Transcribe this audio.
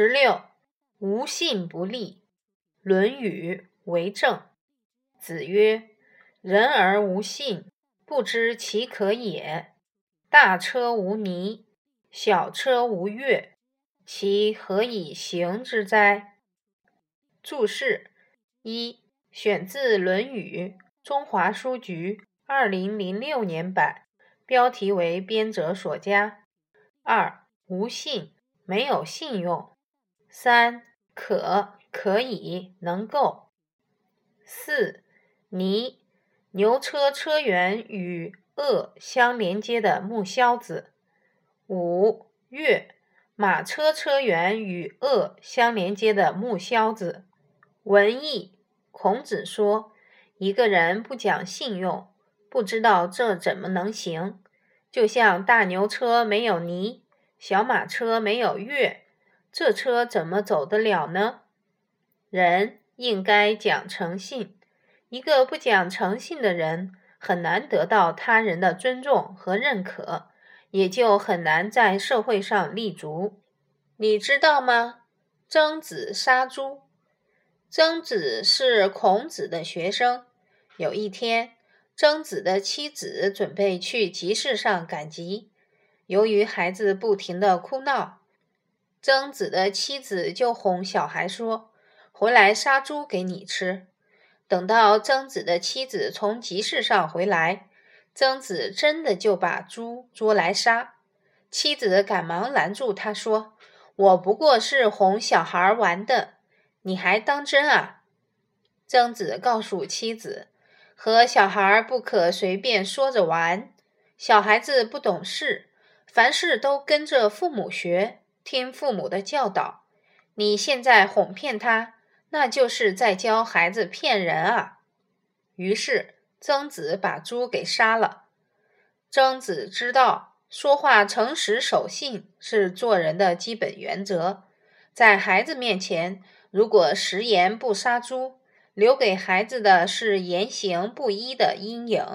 十六，无信不立。《论语·为政》子曰：“人而无信，不知其可也。大车无泥，小车无月，其何以行之哉？”注释一：选自《论语》，中华书局二零零六年版，标题为编者所加。二、无信，没有信用。三可可以能够。四泥牛车车辕与轭相连接的木销子。五月马车车辕与轭相连接的木销子。文艺孔子说，一个人不讲信用，不知道这怎么能行？就像大牛车没有泥，小马车没有月。这车怎么走得了呢？人应该讲诚信，一个不讲诚信的人，很难得到他人的尊重和认可，也就很难在社会上立足。你知道吗？曾子杀猪。曾子是孔子的学生。有一天，曾子的妻子准备去集市上赶集，由于孩子不停的哭闹。曾子的妻子就哄小孩说：“回来杀猪给你吃。”等到曾子的妻子从集市上回来，曾子真的就把猪捉来杀。妻子赶忙拦住他说：“我不过是哄小孩玩的，你还当真啊？”曾子告诉妻子：“和小孩不可随便说着玩，小孩子不懂事，凡事都跟着父母学。”听父母的教导，你现在哄骗他，那就是在教孩子骗人啊！于是曾子把猪给杀了。曾子知道说话诚实守信是做人的基本原则，在孩子面前，如果食言不杀猪，留给孩子的是言行不一的阴影。